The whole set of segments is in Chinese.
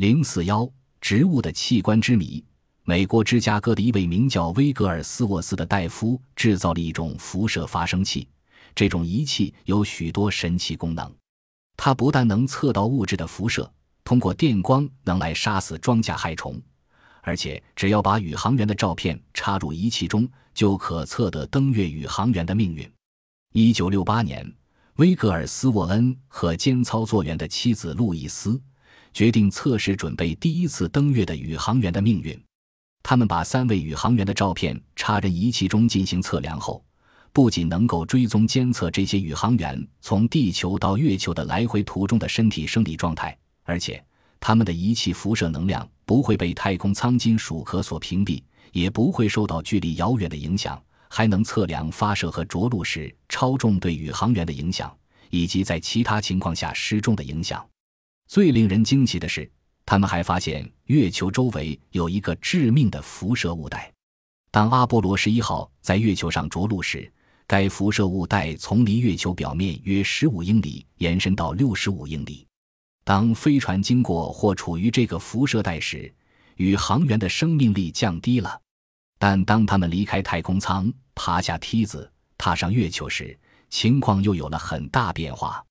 零四幺植物的器官之谜。美国芝加哥的一位名叫威格尔斯沃斯的大夫制造了一种辐射发生器，这种仪器有许多神奇功能。它不但能测到物质的辐射，通过电光能来杀死庄稼害虫，而且只要把宇航员的照片插入仪器中，就可测得登月宇航员的命运。一九六八年，威格尔斯沃恩和兼操作员的妻子路易斯决定测试准备第一次登月的宇航员的命运。他们把三位宇航员的照片插进仪器中进行测量后，不仅能够追踪监测这些宇航员从地球到月球的来回途中的身体生理状态，而且他们的仪器辐射能量不会被太空舱金属壳所屏蔽，也不会受到距离遥远的影响，还能测量发射和着陆时超重对宇航员的影响，以及在其他情况下失重的影响。最令人惊奇的是。他们还发现月球周围有一个致命的辐射物带。当阿波罗十一号在月球上着陆时，该辐射物带从离月球表面约十五英里延伸到六十五英里。当飞船经过或处于这个辐射带时，宇航员的生命力降低了。但当他们离开太空舱，爬下梯子，踏上月球时，情况又有了很大变化。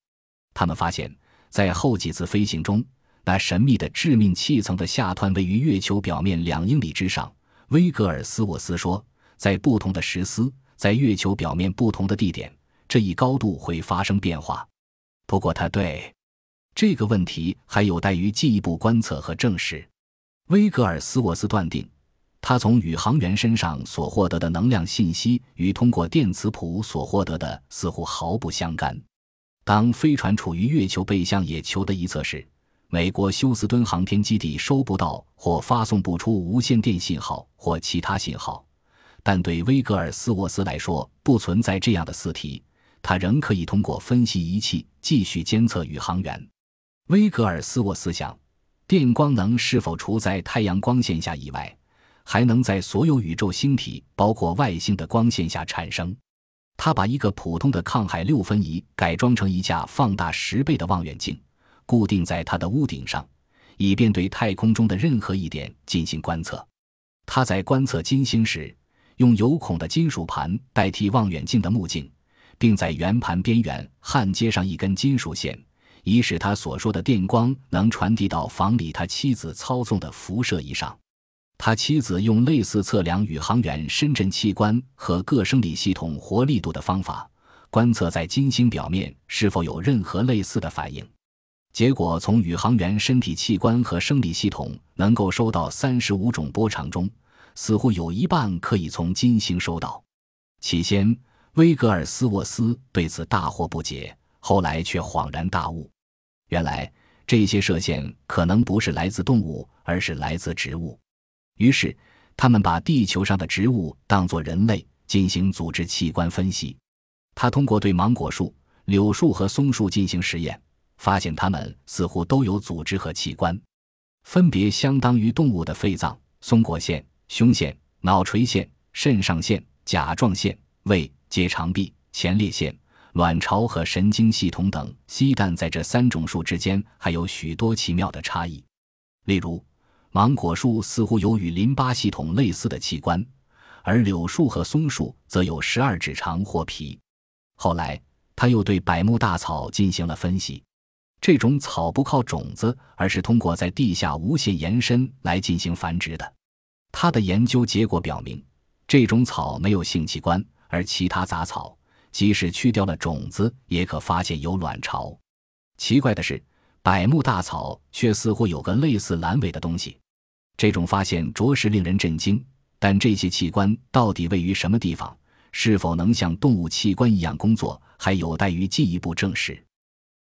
他们发现，在后几次飞行中，那神秘的致命气层的下端位于月球表面两英里之上。威格尔斯沃斯说，在不同的时丝，在月球表面不同的地点，这一高度会发生变化。不过，他对这个问题还有待于进一步观测和证实。威格尔斯沃斯断定，他从宇航员身上所获得的能量信息与通过电磁谱所获得的似乎毫不相干。当飞船处于月球背向野球的一侧时，美国休斯敦航天基地收不到或发送不出无线电信号或其他信号，但对威格尔斯沃斯来说不存在这样的四题，他仍可以通过分析仪器继续监测宇航员。威格尔斯沃斯想，电光能是否处在太阳光线下以外，还能在所有宇宙星体，包括外星的光线下产生？他把一个普通的抗海六分仪改装成一架放大十倍的望远镜。固定在它的屋顶上，以便对太空中的任何一点进行观测。他在观测金星时，用有孔的金属盘代替望远镜的目镜，并在圆盘边缘焊接上一根金属线，以使他所说的电光能传递到房里他妻子操纵的辐射仪上。他妻子用类似测量宇航员深圳器官和各生理系统活力度的方法，观测在金星表面是否有任何类似的反应。结果从宇航员身体器官和生理系统能够收到三十五种波长中，似乎有一半可以从金星收到。起先，威格尔斯沃斯对此大惑不解，后来却恍然大悟：原来这些射线可能不是来自动物，而是来自植物。于是，他们把地球上的植物当作人类进行组织器官分析。他通过对芒果树、柳树和松树进行实验。发现它们似乎都有组织和器官，分别相当于动物的肺脏、松果腺、胸腺、脑垂腺、肾上腺、甲状腺、胃、结肠壁、前列腺、卵巢和神经系统等。鸡蛋在这三种树之间还有许多奇妙的差异，例如，芒果树似乎有与淋巴系统类似的器官，而柳树和松树则有十二指肠或皮。后来，他又对百慕大草进行了分析。这种草不靠种子，而是通过在地下无限延伸来进行繁殖的。他的研究结果表明，这种草没有性器官，而其他杂草即使去掉了种子，也可发现有卵巢。奇怪的是，百慕大草却似乎有个类似阑尾的东西。这种发现着实令人震惊，但这些器官到底位于什么地方，是否能像动物器官一样工作，还有待于进一步证实。